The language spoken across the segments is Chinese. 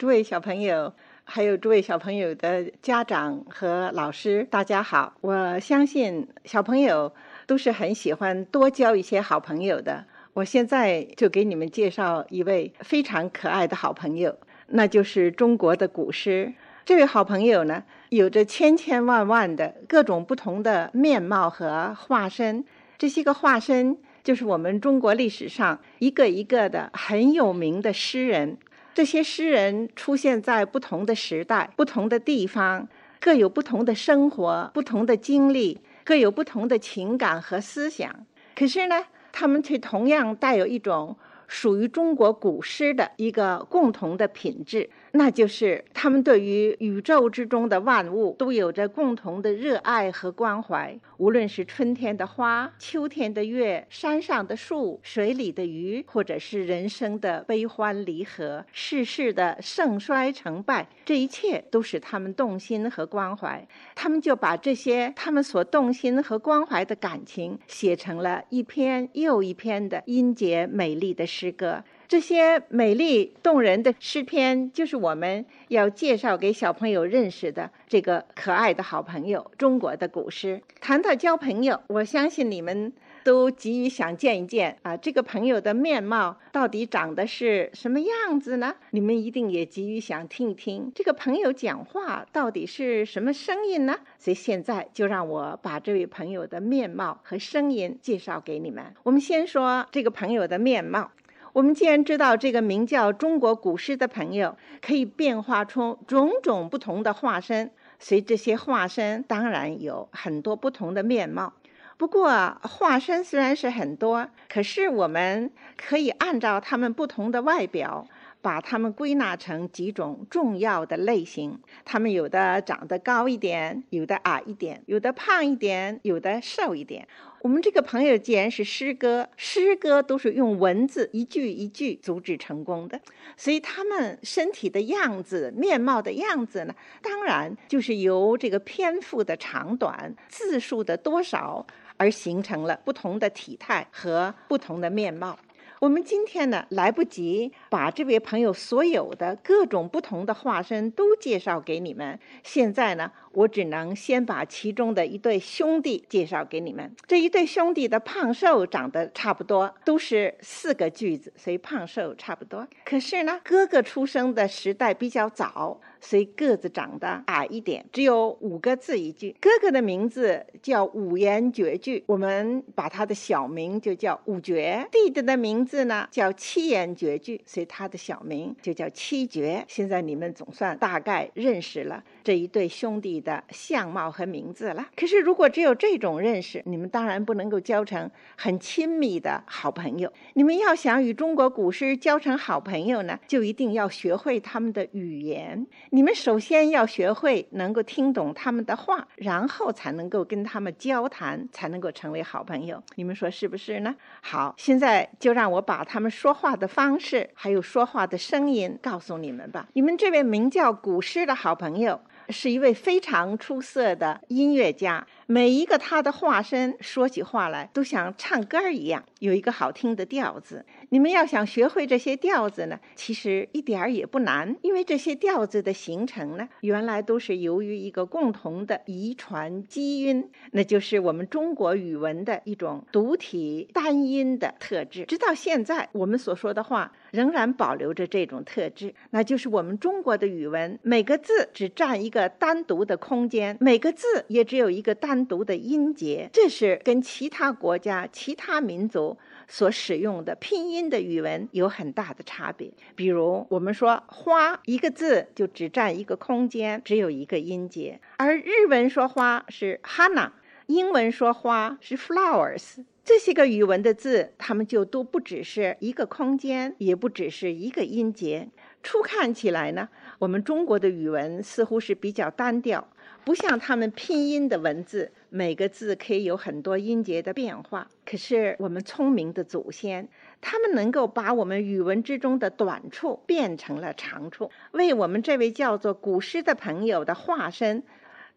诸位小朋友，还有诸位小朋友的家长和老师，大家好！我相信小朋友都是很喜欢多交一些好朋友的。我现在就给你们介绍一位非常可爱的好朋友，那就是中国的古诗。这位好朋友呢，有着千千万万的各种不同的面貌和化身。这些个化身，就是我们中国历史上一个一个的很有名的诗人。这些诗人出现在不同的时代、不同的地方，各有不同的生活、不同的经历，各有不同的情感和思想。可是呢，他们却同样带有一种属于中国古诗的一个共同的品质。那就是他们对于宇宙之中的万物都有着共同的热爱和关怀，无论是春天的花、秋天的月、山上的树、水里的鱼，或者是人生的悲欢离合、世事的盛衰成败，这一切都使他们动心和关怀。他们就把这些他们所动心和关怀的感情写成了一篇又一篇的音节美丽的诗歌。这些美丽动人的诗篇，就是我们要介绍给小朋友认识的这个可爱的好朋友——中国的古诗。谈到交朋友，我相信你们都急于想见一见啊，这个朋友的面貌到底长得是什么样子呢？你们一定也急于想听一听这个朋友讲话到底是什么声音呢？所以现在就让我把这位朋友的面貌和声音介绍给你们。我们先说这个朋友的面貌。我们既然知道这个名叫中国古诗的朋友可以变化出种种不同的化身，所以这些化身当然有很多不同的面貌。不过化身虽然是很多，可是我们可以按照他们不同的外表，把他们归纳成几种重要的类型。他们有的长得高一点，有的矮一点，有的胖一点，有的瘦一点。我们这个朋友既然是诗歌，诗歌都是用文字一句一句组织成功的，所以他们身体的样子、面貌的样子呢，当然就是由这个篇幅的长短、字数的多少而形成了不同的体态和不同的面貌。我们今天呢，来不及把这位朋友所有的各种不同的化身都介绍给你们。现在呢，我只能先把其中的一对兄弟介绍给你们。这一对兄弟的胖瘦长得差不多，都是四个句子，所以胖瘦差不多。可是呢，哥哥出生的时代比较早。所以个子长得矮一点，只有五个字一句。哥哥的名字叫五言绝句，我们把他的小名就叫五绝。弟弟的名字呢叫七言绝句，所以他的小名就叫七绝。现在你们总算大概认识了这一对兄弟的相貌和名字了。可是如果只有这种认识，你们当然不能够交成很亲密的好朋友。你们要想与中国古诗交成好朋友呢，就一定要学会他们的语言。你们首先要学会能够听懂他们的话，然后才能够跟他们交谈，才能够成为好朋友。你们说是不是呢？好，现在就让我把他们说话的方式，还有说话的声音告诉你们吧。你们这位名叫古诗的好朋友。是一位非常出色的音乐家，每一个他的化身说起话来都像唱歌儿一样，有一个好听的调子。你们要想学会这些调子呢，其实一点儿也不难，因为这些调子的形成呢，原来都是由于一个共同的遗传基因，那就是我们中国语文的一种独体单音的特质。直到现在，我们所说的话。仍然保留着这种特质，那就是我们中国的语文，每个字只占一个单独的空间，每个字也只有一个单独的音节，这是跟其他国家、其他民族所使用的拼音的语文有很大的差别。比如，我们说“花”一个字就只占一个空间，只有一个音节，而日文说“花”是 “hana”，英文说“花”是 “flowers”。这些个语文的字，它们就都不只是一个空间，也不只是一个音节。初看起来呢，我们中国的语文似乎是比较单调，不像他们拼音的文字，每个字可以有很多音节的变化。可是我们聪明的祖先，他们能够把我们语文之中的短处变成了长处，为我们这位叫做古诗的朋友的化身。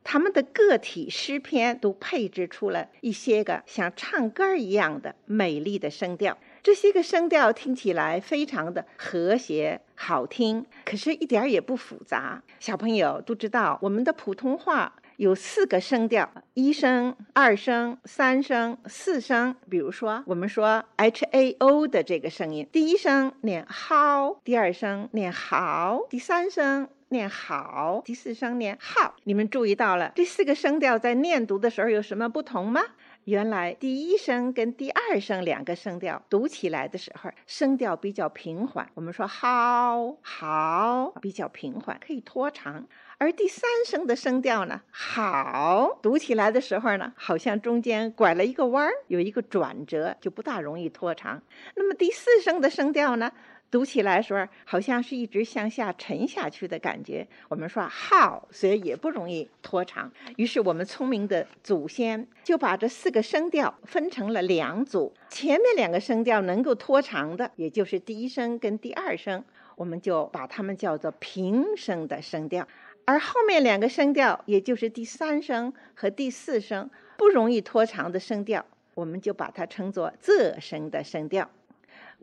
他们的个体诗篇都配置出了一些个像唱歌一样的美丽的声调。这些个声调听起来非常的和谐好听，可是一点儿也不复杂。小朋友都知道，我们的普通话有四个声调：一声、二声、三声、四声。比如说，我们说 h a o 的这个声音，第一声念好，第二声念好，第三声念好，第四声念好。你们注意到了这四个声调在念读的时候有什么不同吗？原来第一声跟第二声两个声调读起来的时候，声调比较平缓。我们说好好比较平缓，可以拖长。而第三声的声调呢，好读起来的时候呢，好像中间拐了一个弯儿，有一个转折，就不大容易拖长。那么第四声的声调呢？读起来时候，好像是一直向下沉下去的感觉。我们说好，所以也不容易拖长。于是我们聪明的祖先就把这四个声调分成了两组，前面两个声调能够拖长的，也就是第一声跟第二声，我们就把它们叫做平声的声调；而后面两个声调，也就是第三声和第四声，不容易拖长的声调，我们就把它称作仄声的声调。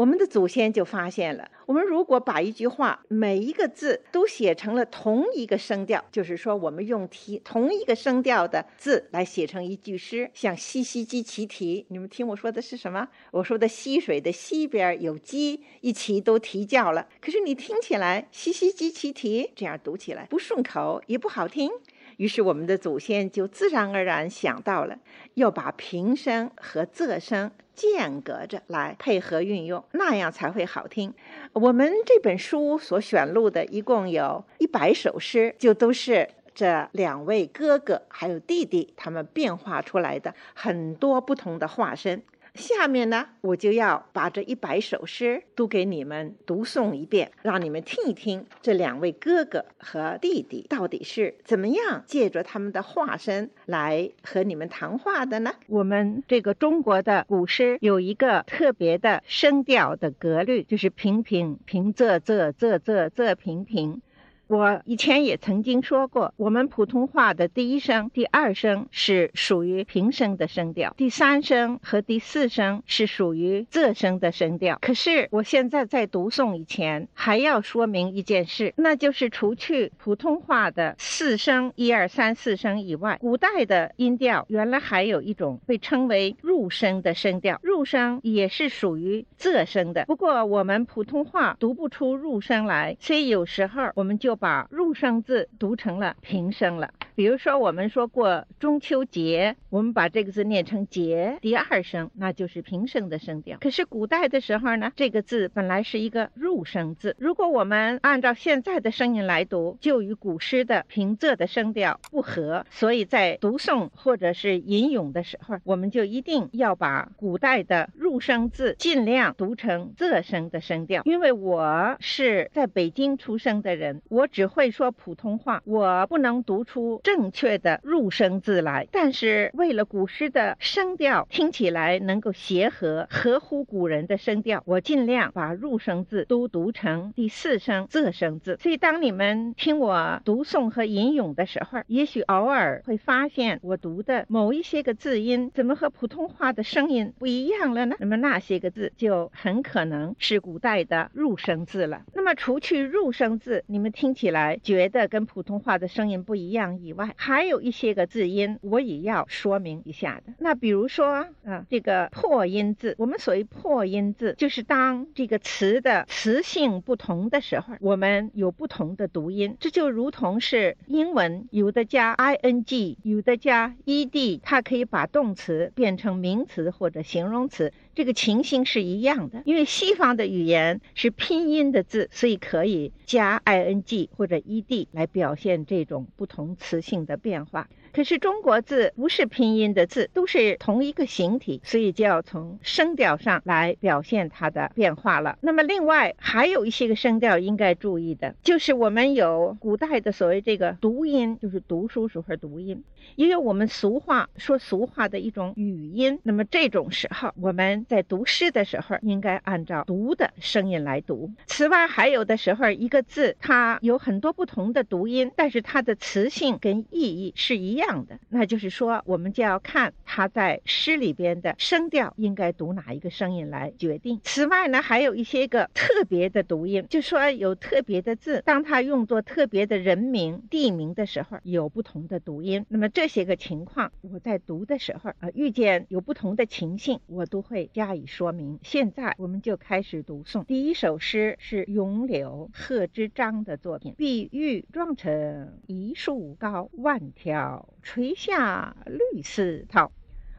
我们的祖先就发现了，我们如果把一句话每一个字都写成了同一个声调，就是说我们用提同一个声调的字来写成一句诗，像西溪鸡齐啼。你们听我说的是什么？我说的溪水的溪边有鸡，一齐都啼叫了。可是你听起来西溪鸡齐啼，这样读起来不顺口，也不好听。于是我们的祖先就自然而然想到了，要把平声和仄声间隔着来配合运用，那样才会好听。我们这本书所选录的一共有一百首诗，就都是这两位哥哥还有弟弟他们变化出来的很多不同的化身。下面呢，我就要把这一百首诗都给你们读诵一遍，让你们听一听这两位哥哥和弟弟到底是怎么样借着他们的化身来和你们谈话的呢？我们这个中国的古诗有一个特别的声调的格律，就是平平平仄仄仄仄仄平平。我以前也曾经说过，我们普通话的第一声、第二声是属于平声的声调，第三声和第四声是属于仄声的声调。可是我现在在读诵以前，还要说明一件事，那就是除去普通话的四声一二三四声以外，古代的音调原来还有一种被称为入声的声调，入声也是属于仄声的。不过我们普通话读不出入声来，所以有时候我们就。把入声字读成了平声了。比如说，我们说过中秋节，我们把这个字念成节，第二声那就是平声的声调。可是古代的时候呢，这个字本来是一个入声字。如果我们按照现在的声音来读，就与古诗的平仄的声调不合。所以在读诵或者是吟咏的时候，我们就一定要把古代的入声字尽量读成仄声的声调。因为我是在北京出生的人，我只会说普通话，我不能读出。正确的入声字来，但是为了古诗的声调听起来能够协和，合乎古人的声调，我尽量把入声字都读成第四声仄声字。所以当你们听我读诵和吟咏的时候，也许偶尔会发现我读的某一些个字音怎么和普通话的声音不一样了呢？那么那些个字就很可能是古代的入声字了。那么除去入声字，你们听听起来觉得跟普通话的声音不一样以外，还有一些个字音，我也要说明一下的。那比如说啊，这个破音字，我们所谓破音字，就是当这个词的词性不同的时候，我们有不同的读音。这就如同是英文有的加 i n g，有的加 e d，它可以把动词变成名词或者形容词。这个情形是一样的，因为西方的语言是拼音的字，所以可以加 i n g 或者 e d 来表现这种不同词性的变化。可是中国字不是拼音的字，都是同一个形体，所以就要从声调上来表现它的变化了。那么另外还有一些个声调应该注意的，就是我们有古代的所谓这个读音，就是读书时候读音，也有我们俗话说俗话的一种语音。那么这种时候，我们在读诗的时候应该按照读的声音来读。此外，还有的时候一个字它有很多不同的读音，但是它的词性跟意义是一样。这样的，那就是说，我们就要看他在诗里边的声调应该读哪一个声音来决定。此外呢，还有一些个特别的读音，就说有特别的字，当它用作特别的人名、地名的时候，有不同的读音。那么这些个情况，我在读的时候啊，遇见有不同的情形，我都会加以说明。现在我们就开始读诵。第一首诗是咏柳贺知章的作品，碧玉妆成一树高，万条垂下绿丝绦。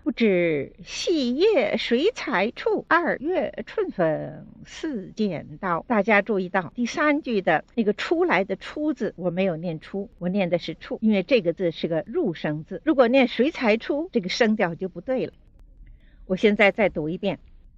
不知细叶谁裁出？二月春风似剪刀。大家注意到第三句的那个“出来”的“出”字，我没有念出，我念的是“处”，因为这个字是个入声字。如果念“谁裁出”，这个声调就不对了。我现在再读一遍：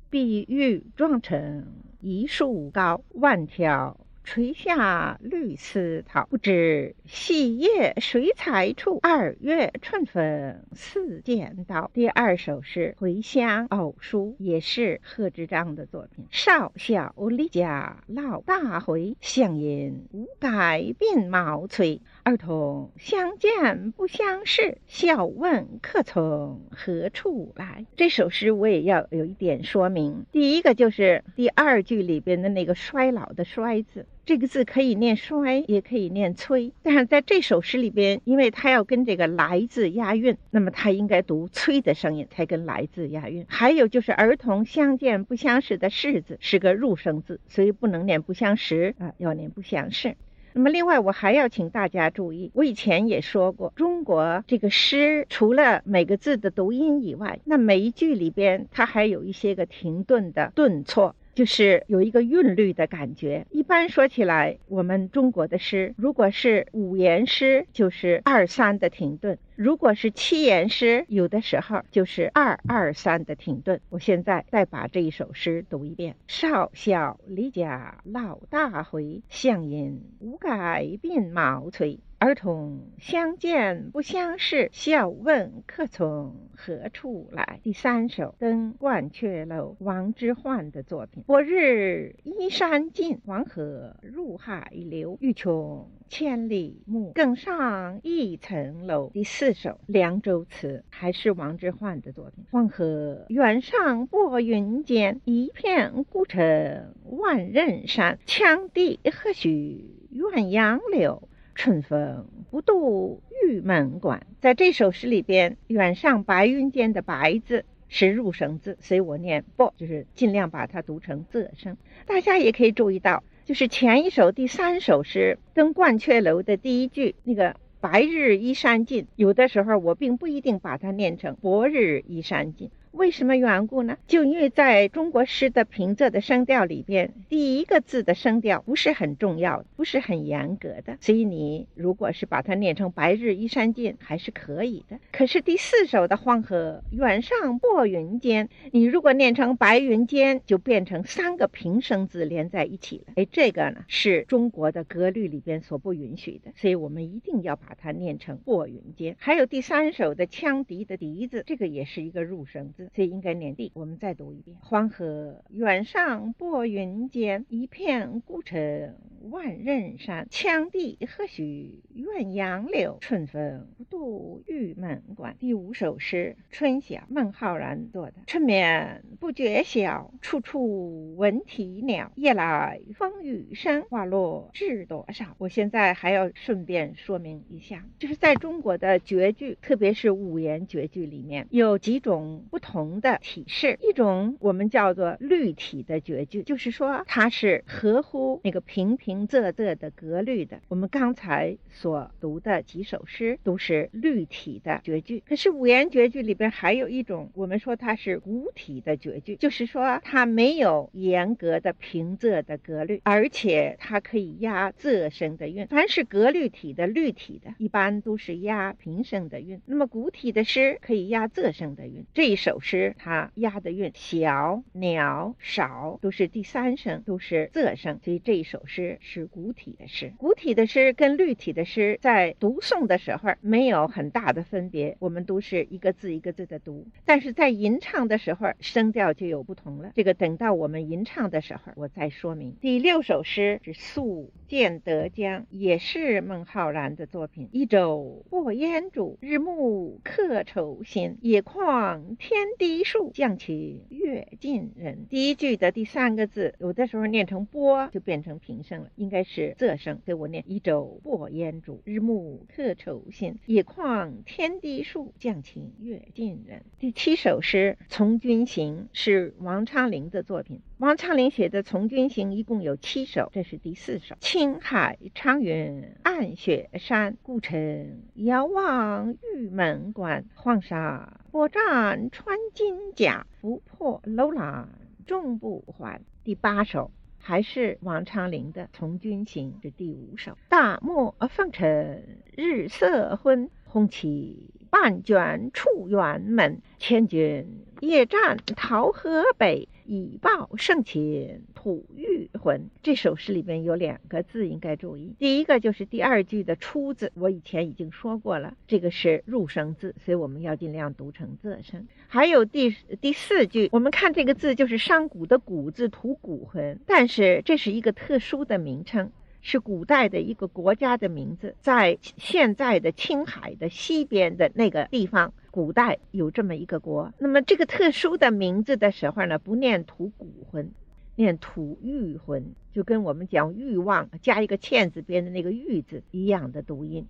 碧玉妆成一树高，万条。垂下绿丝绦，不知细叶谁裁出？二月春风似剪刀。第二首是《回乡偶书》，也是贺知章的作品。少小离家老大回，乡音无改鬓毛衰。儿童相见不相识，笑问客从何处来。这首诗我也要有一点说明。第一个就是第二句里边的那个“衰老”的“衰”字，这个字可以念“衰”，也可以念“催”。但是在这首诗里边，因为它要跟这个“来”字押韵，那么它应该读“催”的声音才跟“来”字押韵。还有就是“儿童相见不相识”的“识”字是个入声字，所以不能念“不相识”啊，要念“不相识”。那么，另外我还要请大家注意，我以前也说过，中国这个诗除了每个字的读音以外，那每一句里边它还有一些个停顿的顿挫。就是有一个韵律的感觉。一般说起来，我们中国的诗，如果是五言诗，就是二三的停顿；如果是七言诗，有的时候就是二二三的停顿。我现在再把这一首诗读一遍：少小离家老大回，乡音无改鬓毛衰。儿童相见不相识，笑问客从何处来。第三首《登鹳雀楼》，王之涣的作品。昨日依山尽，黄河入海流。欲穷千里目，更上一层楼。第四四首《凉州词》，还是王之涣的作品。黄河远上拨云间，一片孤城万仞山。羌笛何须怨杨柳。春风不度玉门关，在这首诗里边，远上白云间的“白”字是入声字，所以我念“不”，就是尽量把它读成仄声。大家也可以注意到，就是前一首第三首诗《登鹳雀楼》的第一句那个“白日依山尽”，有的时候我并不一定把它念成“薄日依山尽”。为什么缘故呢？就因为在中国诗的平仄的声调里边，第一个字的声调不是很重要，不是很严格的，所以你如果是把它念成“白日依山尽”还是可以的。可是第四首的“黄河远上拨云间”，你如果念成“白云间”，就变成三个平声字连在一起了。哎，这个呢是中国的格律里边所不允许的，所以我们一定要把它念成“拨云间”。还有第三首的羌笛的“笛”字，这个也是一个入声字。所以应该念地。我们再读一遍：黄河远上拨云间，一片孤城万仞山。羌笛何须怨杨柳，春风不度玉门关。第五首诗《春晓》，孟浩然做的。春眠不觉晓，处处闻啼鸟。夜来风雨声，花落知多少。我现在还要顺便说明一下，就是在中国的绝句，特别是五言绝句里面，有几种不同。的体式，一种我们叫做律体的绝句，就是说它是合乎那个平平平仄仄的格律的。我们刚才所读的几首诗都是律体的绝句，可是五言绝句里边还有一种，我们说它是古体的绝句，就是说它没有严格的平仄的格律，而且它可以押仄声的韵。凡是格律体的律体的，一般都是押平声的韵。那么古体的诗可以押仄声的韵。这一首。诗它押的韵小、鸟、少都是第三声，都是仄声，所以这一首诗是古体的诗。古体的诗跟律体的诗在读诵的时候没有很大的分别，我们都是一个字一个字的读，但是在吟唱的时候声调就有不同了。这个等到我们吟唱的时候我再说明。第六首诗是《宿建德江》，也是孟浩然的作品。一舟过烟渚，日暮客愁新。野旷天低树，降起月近人。第一句的第三个字，有的时候念成波，就变成平声了，应该是仄声。给我念一舟过烟渚，日暮客愁新。野旷天低树，降起月近人。第七首诗《从军行》是王昌龄的作品。王昌龄写的《从军行》一共有七首，这是第四首。青海长云暗雪山，孤城遥望玉门关。黄沙波战穿金甲，不破楼兰终不还。第八首还是王昌龄的《从军行》，是第五首。大漠风尘日色昏，红旗半卷出辕门。千军夜战桃河北。以报圣情吐玉魂。这首诗里边有两个字应该注意，第一个就是第二句的“出”字，我以前已经说过了，这个是入声字，所以我们要尽量读成仄声。还有第第四句，我们看这个字就是商贾的“贾”字，吐骨魂，但是这是一个特殊的名称。是古代的一个国家的名字，在现在的青海的西边的那个地方，古代有这么一个国。那么这个特殊的名字的时候呢，不念吐谷浑，念吐欲浑，就跟我们讲欲望加一个欠字边的那个欲字一样的读音。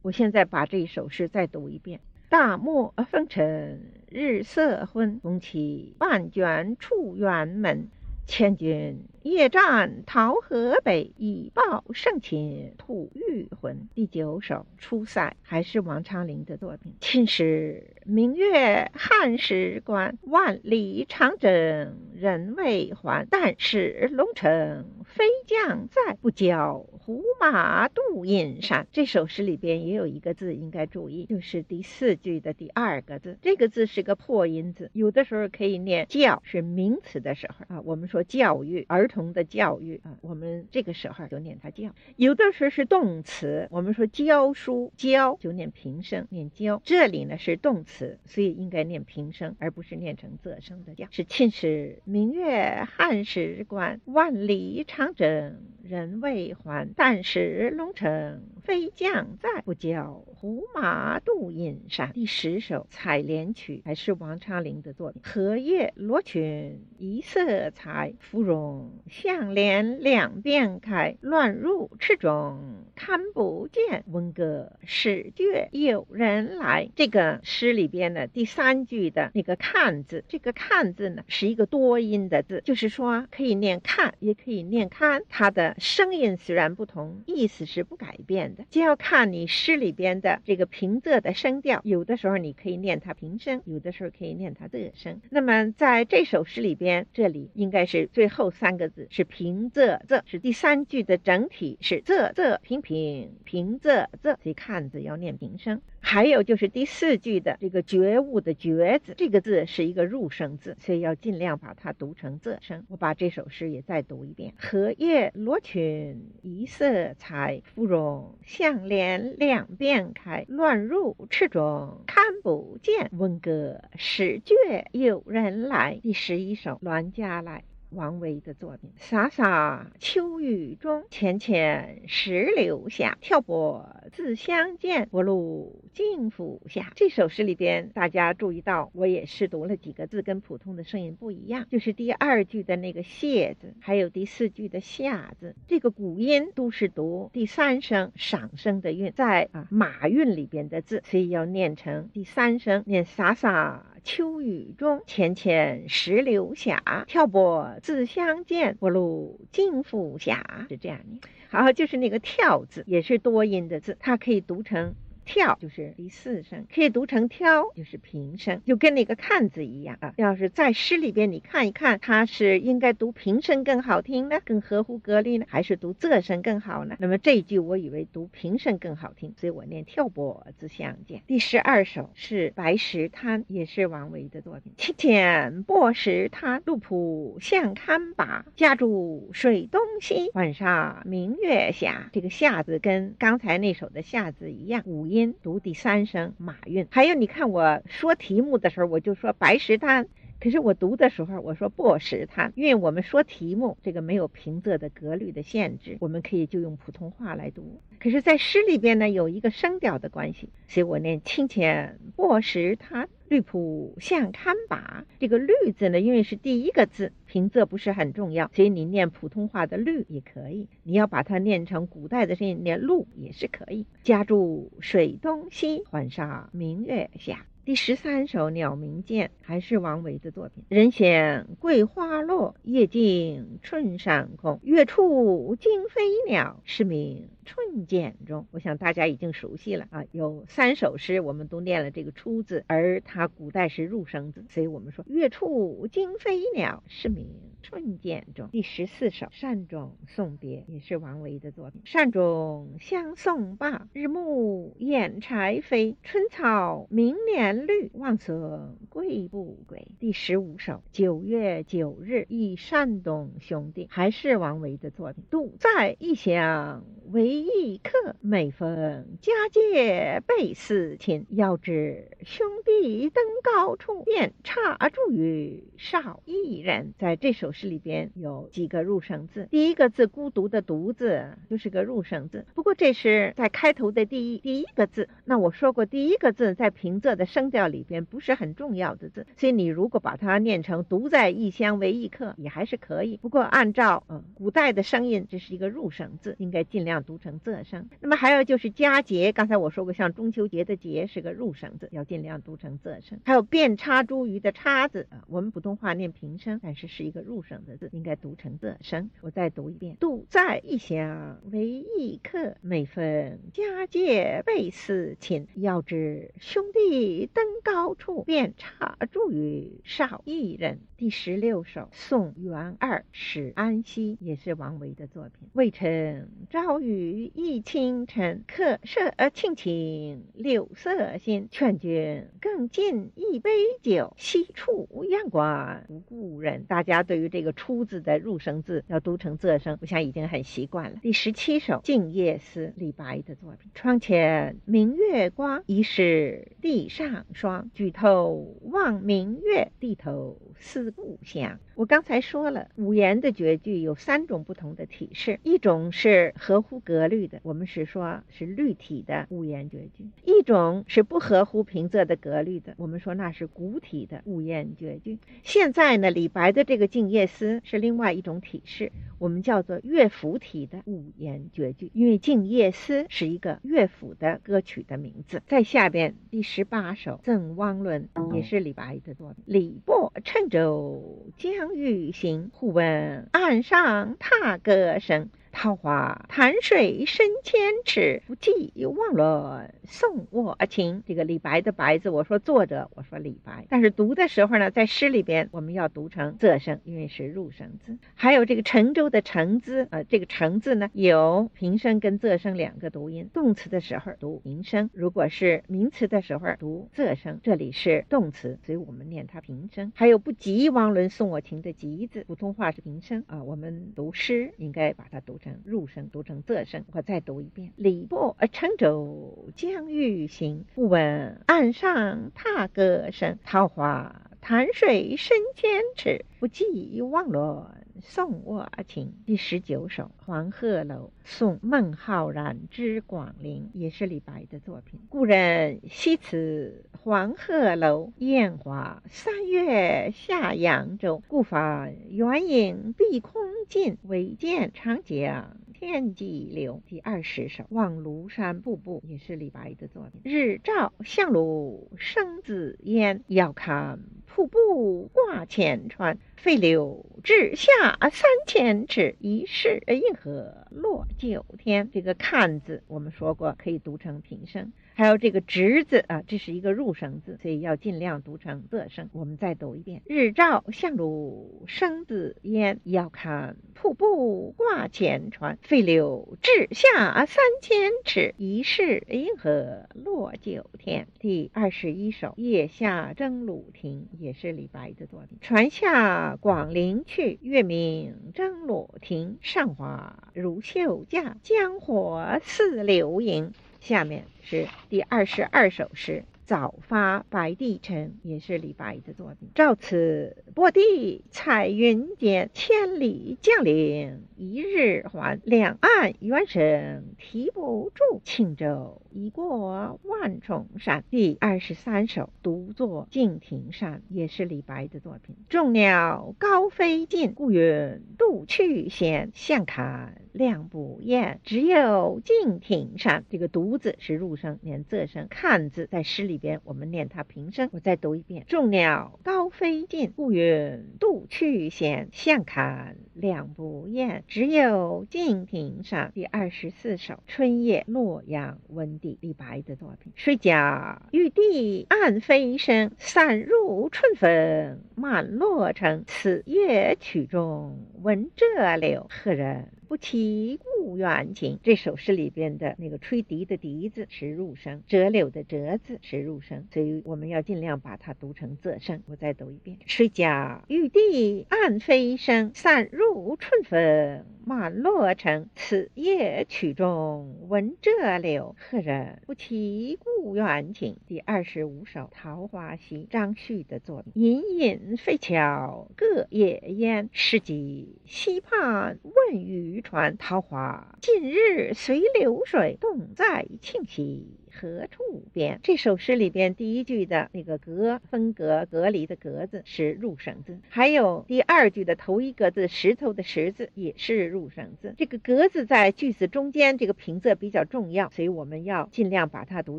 我现在把这一首诗再读一遍：大漠风尘日色昏，红旗半卷出辕门。千军夜战桃河北，以报圣情吐玉魂。第九首《出塞》还是王昌龄的作品。秦时明月汉时关，万里长征人未还。但使龙城飞将在，不教胡马度阴山。这首诗里边也有一个字应该注意，就是第四句的第二个字。这个字是个破音字，有的时候可以念教，是名词的时候啊。我们说。教育儿童童的教育啊，我们这个时候就念它教。有的时候是动词，我们说教书教就念平声，念教。这里呢是动词，所以应该念平声，而不是念成仄声的教。是秦时明月汉时关，万里长征人未还。但使龙城飞将在，不教胡马度阴山。第十首《采莲曲》还是王昌龄的作品。荷叶罗裙一色裁。芙蓉向帘两边开，乱入池中看不见。闻歌始觉有人来。这个诗里边的第三句的那个“看”字，这个“看”字呢是一个多音的字，就是说可以念“看”，也可以念“看”。它的声音虽然不同，意思是不改变的。就要看你诗里边的这个平仄的声调，有的时候你可以念它平声，有的时候可以念它仄声。那么在这首诗里边，这里应该是。最后三个字是平仄仄，是第三句的整体是仄仄平平平仄仄，所以看字要念平声。还有就是第四句的这个觉悟的觉字，这个字是一个入声字，所以要尽量把它读成仄声。我把这首诗也再读一遍：荷叶罗裙一色裁，芙蓉向脸两边开。乱入池中看不见，闻歌始觉有人来。第十一首《栾家来》。王维的作品：洒洒秋雨中，浅浅石榴下。挑拨自相见，不露尽付下。这首诗里边，大家注意到，我也是读了几个字，跟普通的声音不一样，就是第二句的那个谢字，还有第四句的下字，这个古音都是读第三声赏声的韵，在啊马韵里边的字，所以要念成第三声，念洒洒。秋雨中，浅浅石榴霞。跳拨自相见，不露尽付下，是这样的。好，就是那个“跳”字，也是多音的字，它可以读成。跳就是第四声，可以读成挑就是平声，就跟那个看字一样啊。要是在诗里边你看一看，它是应该读平声更好听呢，更合乎格律呢，还是读仄声更好呢？那么这一句我以为读平声更好听，所以我念跳波自相见。第十二首是白石滩，也是王维的作品。七天泊石滩，路浦向堪把，家住水东西，晚上明月下。这个下字跟刚才那首的下字一样，五读第三声，马韵。还有你看我说题目的时候，我就说白石滩。可是我读的时候，我说不识它，因为我们说题目这个没有平仄的格律的限制，我们可以就用普通话来读。可是，在诗里边呢，有一个声调的关系，所以我念清浅不识它，绿浦向堪把。这个绿字呢，因为是第一个字，平仄不是很重要，所以你念普通话的绿也可以。你要把它念成古代的声音，念路也是可以。家住水东西，环上明月下。第十三首《鸟鸣涧》还是王维的作品。人闲桂花落，夜静春山空。月出惊飞鸟，是名春涧中。我想大家已经熟悉了啊，有三首诗我们都念了这个“出”字，而它古代是入声字，所以我们说“月出惊飞鸟，是名春涧中”。第十四首《善终送别》也是王维的作品。善终相送罢，日暮掩柴扉。春草明年。绿望孙归不归？第十五首九月九日忆山东兄弟，还是王维的作品。独在异乡为异客，每逢佳节倍思亲。遥知兄弟登高处，便插茱萸少一人。在这首诗里边有几个入声字，第一个字孤独的独字就是个入声字。不过这是在开头的第一第一个字。那我说过，第一个字在平仄的声。调里边不是很重要的字，所以你如果把它念成独在异乡为异客，也还是可以。不过按照嗯古代的声音，这是一个入声字，应该尽量读成仄声。那么还有就是佳节，刚才我说过，像中秋节的节是个入声字，要尽量读成仄声。还有遍插茱萸的插字啊，我们普通话念平声，但是是一个入声的字，应该读成仄声。我再读一遍：独在异乡为异客，每逢佳节倍思亲。遥知兄弟。登高处，遍插茱萸少一人。第十六首《送元二使安西》也是王维的作品。渭城朝雨浥轻尘，客舍青青柳色新。劝君更尽一杯酒，西出阳关无故人。大家对于这个“出”字的入声字要读成仄声，我想已经很习惯了。第十七首《静夜思》，李白的作品。窗前明月光，疑是地上霜。举头望明月，低头四。故乡，我刚才说了，五言的绝句有三种不同的体式，一种是合乎格律的，我们是说是律体的五言绝句；一种是不合乎平仄的格律的，我们说那是古体的五言绝句。现在呢，李白的这个《静夜思》是另外一种体式，我们叫做乐府体的五言绝句，因为《静夜思》是一个乐府的歌曲的名字。在下边第十八首《赠汪伦》也是李白的作品，李白乘舟。将欲行，忽闻岸上踏歌声。桃花潭水深千尺，不及忘了送我情。这个李白的白字，我说作者，我说李白。但是读的时候呢，在诗里边我们要读成仄声，因为是入声字。还有这个沉舟的沉字，呃，这个沉字呢有平声跟仄声两个读音。动词的时候读平声，如果是名词的时候读仄声。这里是动词，所以我们念它平声。还有不及汪伦送我情的及字，普通话是平声啊，我们读诗应该把它读成。入声读成仄声，我再读一遍。李白乘舟将欲行，忽闻岸上踏歌声。桃花潭水深千尺，不及汪伦送我情。第十九首《黄鹤楼送孟浩然之广陵》也是李白的作品。故人西辞黄鹤楼，烟花三月下扬州。孤帆远影碧空尽，唯见长江。天际流第二十首《望庐山瀑布》也是李白的作品。日照香炉生紫烟，遥看瀑布挂前川，飞流直下三千尺，疑是银河落九天。这个看字我们说过可以读成平声。还有这个直字啊，这是一个入声字，所以要尽量读成仄声。我们再读一遍：日照香炉生紫烟，遥看瀑布挂前川，飞流直下三千尺，疑是银河落九天。第二十一首《夜下征虏亭》也是李白的作品。船下广陵去，月明征虏亭。上华如绣架，江火似流萤。下面是第二十二首诗。早发白帝城也是李白的作品。照此波地彩云间，千里江陵一日还。两岸猿声啼不住，轻舟已过万重山。第二十三首独坐敬亭山也是李白的作品。众鸟高飞尽，孤云独去闲。相看两不厌，只有敬亭山。这个独字是入声，连仄声。看字在诗里。边我们念它平声，我再读一遍：众鸟高飞尽，孤云独去闲。相看两不厌，只有敬亭山。第二十四首《春夜洛阳温》，李白的作品。谁家玉笛暗飞声，散入春风满洛城。此夜曲中闻折柳，何人？不期故园情，这首诗里边的那个吹笛的笛子是入声，折柳的折字是入声，所以我们要尽量把它读成仄声。我再读一遍：谁家玉笛暗飞声，散入春风满洛城。此夜曲中闻折柳，何人不期故园情？第二十五首《桃花溪》，张旭的作品。隐隐飞桥隔夜烟，诗集溪畔问渔船。桃花近日随流水，动在庆溪。何处边？这首诗里边第一句的那个隔分隔隔离的隔字是入声字，还有第二句的头一个字石头的石字也是入声字。这个隔字在句子中间，这个平仄比较重要，所以我们要尽量把它读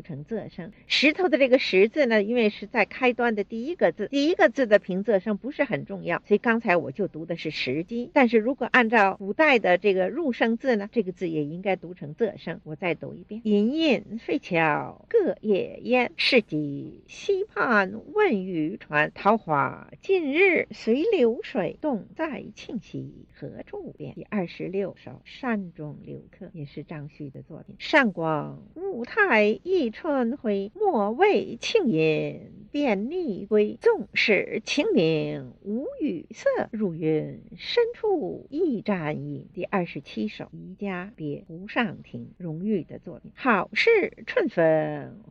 成仄声。石头的这个石字呢，因为是在开端的第一个字，第一个字的平仄声不是很重要，所以刚才我就读的是石矶。但是如果按照古代的这个入声字呢，这个字也应该读成仄声。我再读一遍：隐隐飞桥。各野烟，市集溪畔问渔船。桃花尽日随流水，洞在庆溪何处边？第二十六首《山中留客》也是张旭的作品。上广五台一春晖，莫为庆饮便逆归。纵使晴明无雨色，入云深处一盏影。第二十七首《宜家别》湖上亭，荣誉的作品。好事春风。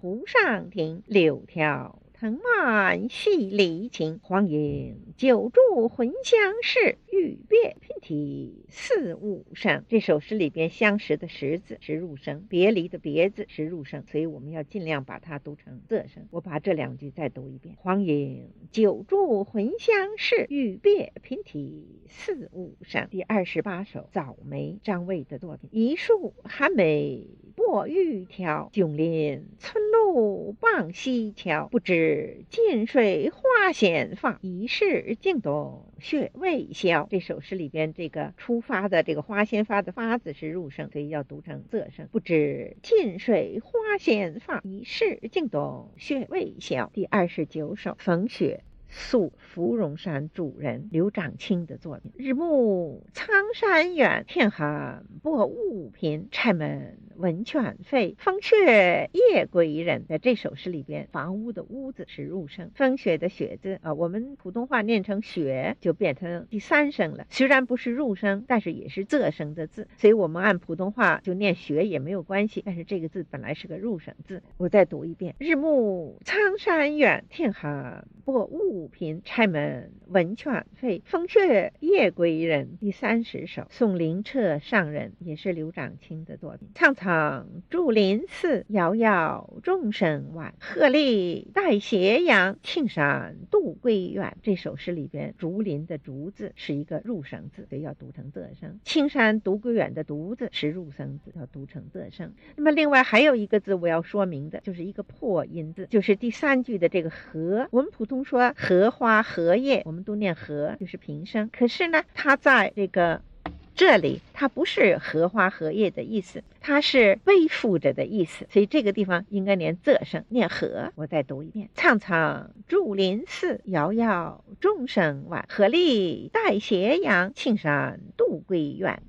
湖上亭，柳条藤蔓系离情。黄莺久住魂相识，欲别频啼四五声。这首诗里边，相识的识字是入声，别离的别字是入声，所以我们要尽量把它读成仄声。我把这两句再读一遍：黄莺久住魂相识，欲别频啼四五声。第二十八首《早梅》，张卫的作品。一树寒梅。过玉条，迥临村路傍溪桥。不知近水花先放，疑是径东雪未消。这首诗里边这个出发的这个花先发的发字是入声，所以要读成仄声。不知近水花先放，疑是径东雪未消。第二十九首《逢雪》。宿芙蓉山主人刘长卿的作品。日暮苍山远，天寒薄雾频。柴门闻犬吠，风雪夜归人。在这首诗里边，房屋的屋子是入声，风雪的雪字啊，我们普通话念成雪，就变成第三声了。虽然不是入声，但是也是仄声的字，所以我们按普通话就念雪也没有关系。但是这个字本来是个入声字，我再读一遍：日暮苍山远，天寒薄雾。五品柴门闻犬吠，风雪夜归人。第三十首《送灵澈上人》也是刘长卿的作品。苍苍苍竹林寺，遥遥钟声晚。鹤唳带斜阳，青山渡归远。这首诗里边，竹林的竹字是一个入声字，所以要读成仄声。青山独归远的独字是入声字，要读成仄声。那么另外还有一个字我要说明的，就是一个破音字，就是第三句的这个荷。我们普通说荷花、荷叶，我们都念荷，就是平声。可是呢，它在这个。这里它不是荷花荷叶的意思，它是背负着的意思，所以这个地方应该念仄声，念荷。我再读一遍：苍苍竹林寺，遥遥钟声晚。荷笠带斜阳，青山渡归远。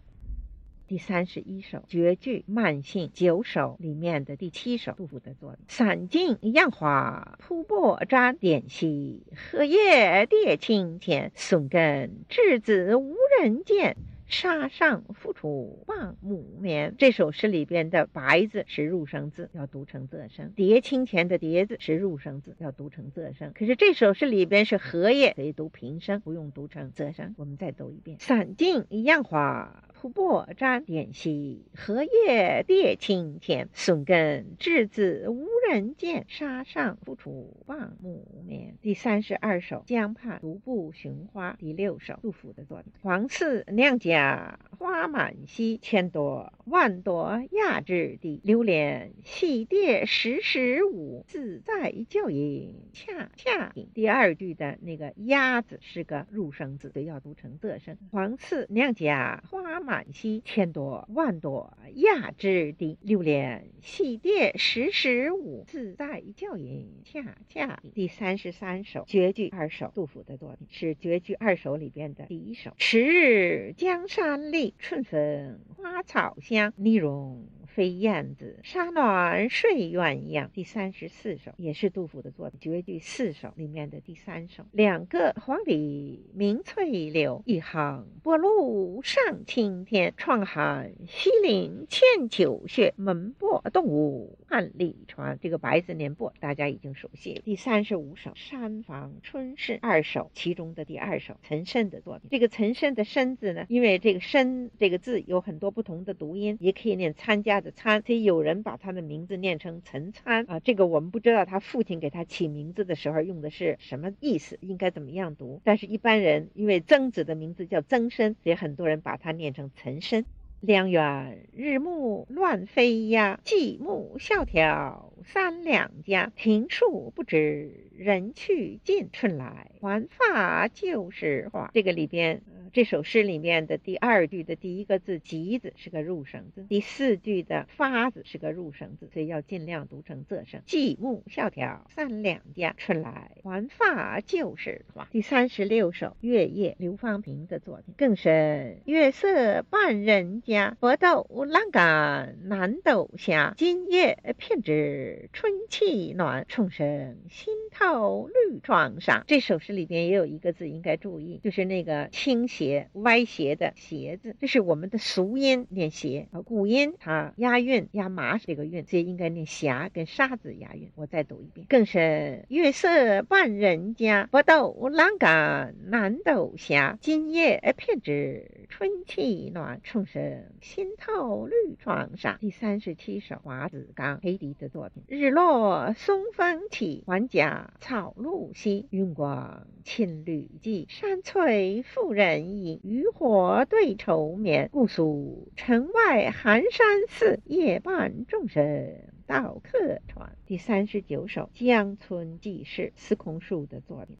第三十一首绝句慢性九首里面的第七首，杜甫的作品。散尽杨花铺柏毡，点隙荷叶跌青天。松根稚子无人见。沙上复出望母眠。这首诗里边的“白”字是入声字，要读成仄声；“叠青田”的“叠”字是入声字，要读成仄声。可是这首诗里边是荷叶，可以读平声，不用读成仄声。我们再读一遍：“散尽杨花。”铺柏毡，点隙荷叶跌青天。笋根稚子无人见，沙上复出望母眠。第三十二首《江畔独步寻花》第六首，杜甫的作品。黄四娘家花满溪，千朵万朵压枝低。流连戏蝶时时舞，自在娇莺恰恰。第二句的那个“鸭”字是个入声字，所以要读成仄声。黄四娘家花满。溪千朵万朵压枝低，流连戏蝶时时舞，自在娇莺恰恰第三十三首绝句二首，杜甫的作品是绝句二首里边的第一首。迟日江山里，春风花草香，泥融。飞燕子，沙暖睡鸳鸯。第三十四首也是杜甫的作品，绝句四首里面的第三首。两个黄鹂鸣翠柳，一行薄露上青天。窗含西岭千秋雪，门泊东吴万里船。这个白字念泊，大家已经熟悉。第三十五首山房春事二首，其中的第二首岑参的作品。这个岑参的参字呢，因为这个参这个字有很多不同的读音，也可以念参加。的参，所以有人把他的名字念成陈参啊，这个我们不知道他父亲给他起名字的时候用的是什么意思，应该怎么样读。但是一般人因为曾子的名字叫曾参，所以很多人把他念成岑参。两园日暮乱飞鸦，寂寞萧条三两家。庭树不知人去尽，春来还发旧时花。这个里边。这首诗里面的第二句的第一个字“吉”字是个入声字，第四句的“发”字是个入声字，所以要尽量读成仄声。寂木萧条三两家，春来还发旧时花。第三十六首《月夜》，刘方平的作品。更深月色半人家，泊斗栏杆难斗下。今夜偏知春气暖，重生新透绿窗纱。这首诗里边也有一个字应该注意，就是那个倾斜。歪斜的斜字，这是我们的俗音念斜，古音它押韵押麻这个韵，所以应该念霞跟沙子押韵。我再读一遍，更是月色半人家，泊斗栏杆难斗下。今夜偏知春气暖，重生新透绿窗纱。第三十七首华子刚黑笛的作品。日落松风起，还家草露稀。云光侵旅迹，山翠妇人。渔火对愁眠，姑苏城外寒山寺，夜半钟声到客船。第三十九首《江村记事》，司空树的作品。